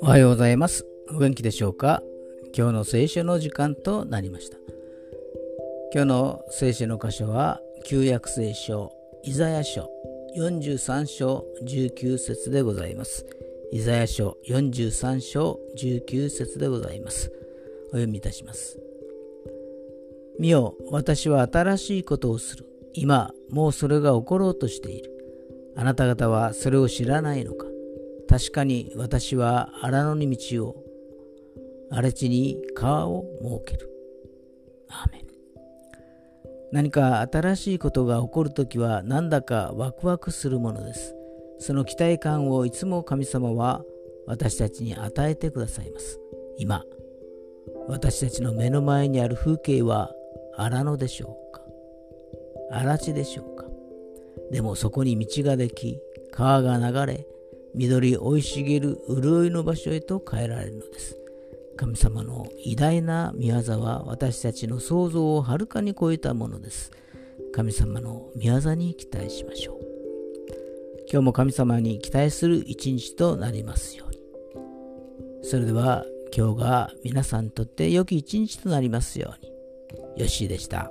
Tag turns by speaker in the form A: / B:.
A: おはようございます。お元気でしょうか？今日の聖書の時間となりました。今日の聖書の箇所は旧約聖書イザヤ書43章19節でございます。イザヤ書43章19節でございます。お読みいたします。見よ、私は新しいことをする。今、もうそれが起ころうとしている。あなた方はそれを知らないのか確かに私は荒野に道を、荒れ地に川を設ける。アーメン何か新しいことが起こるときはなんだかワクワクするものです。その期待感をいつも神様は私たちに与えてくださいます。今、私たちの目の前にある風景は荒野でしょうか荒地でしょうかでもそこに道ができ、川が流れ、緑生い茂る潤いの場所へと変えられるのです。神様の偉大な御業は私たちの想像をはるかに超えたものです。神様の御業に期待しましょう。今日も神様に期待する一日となりますように。それでは今日が皆さんにとって良き一日となりますように。よッしーでした。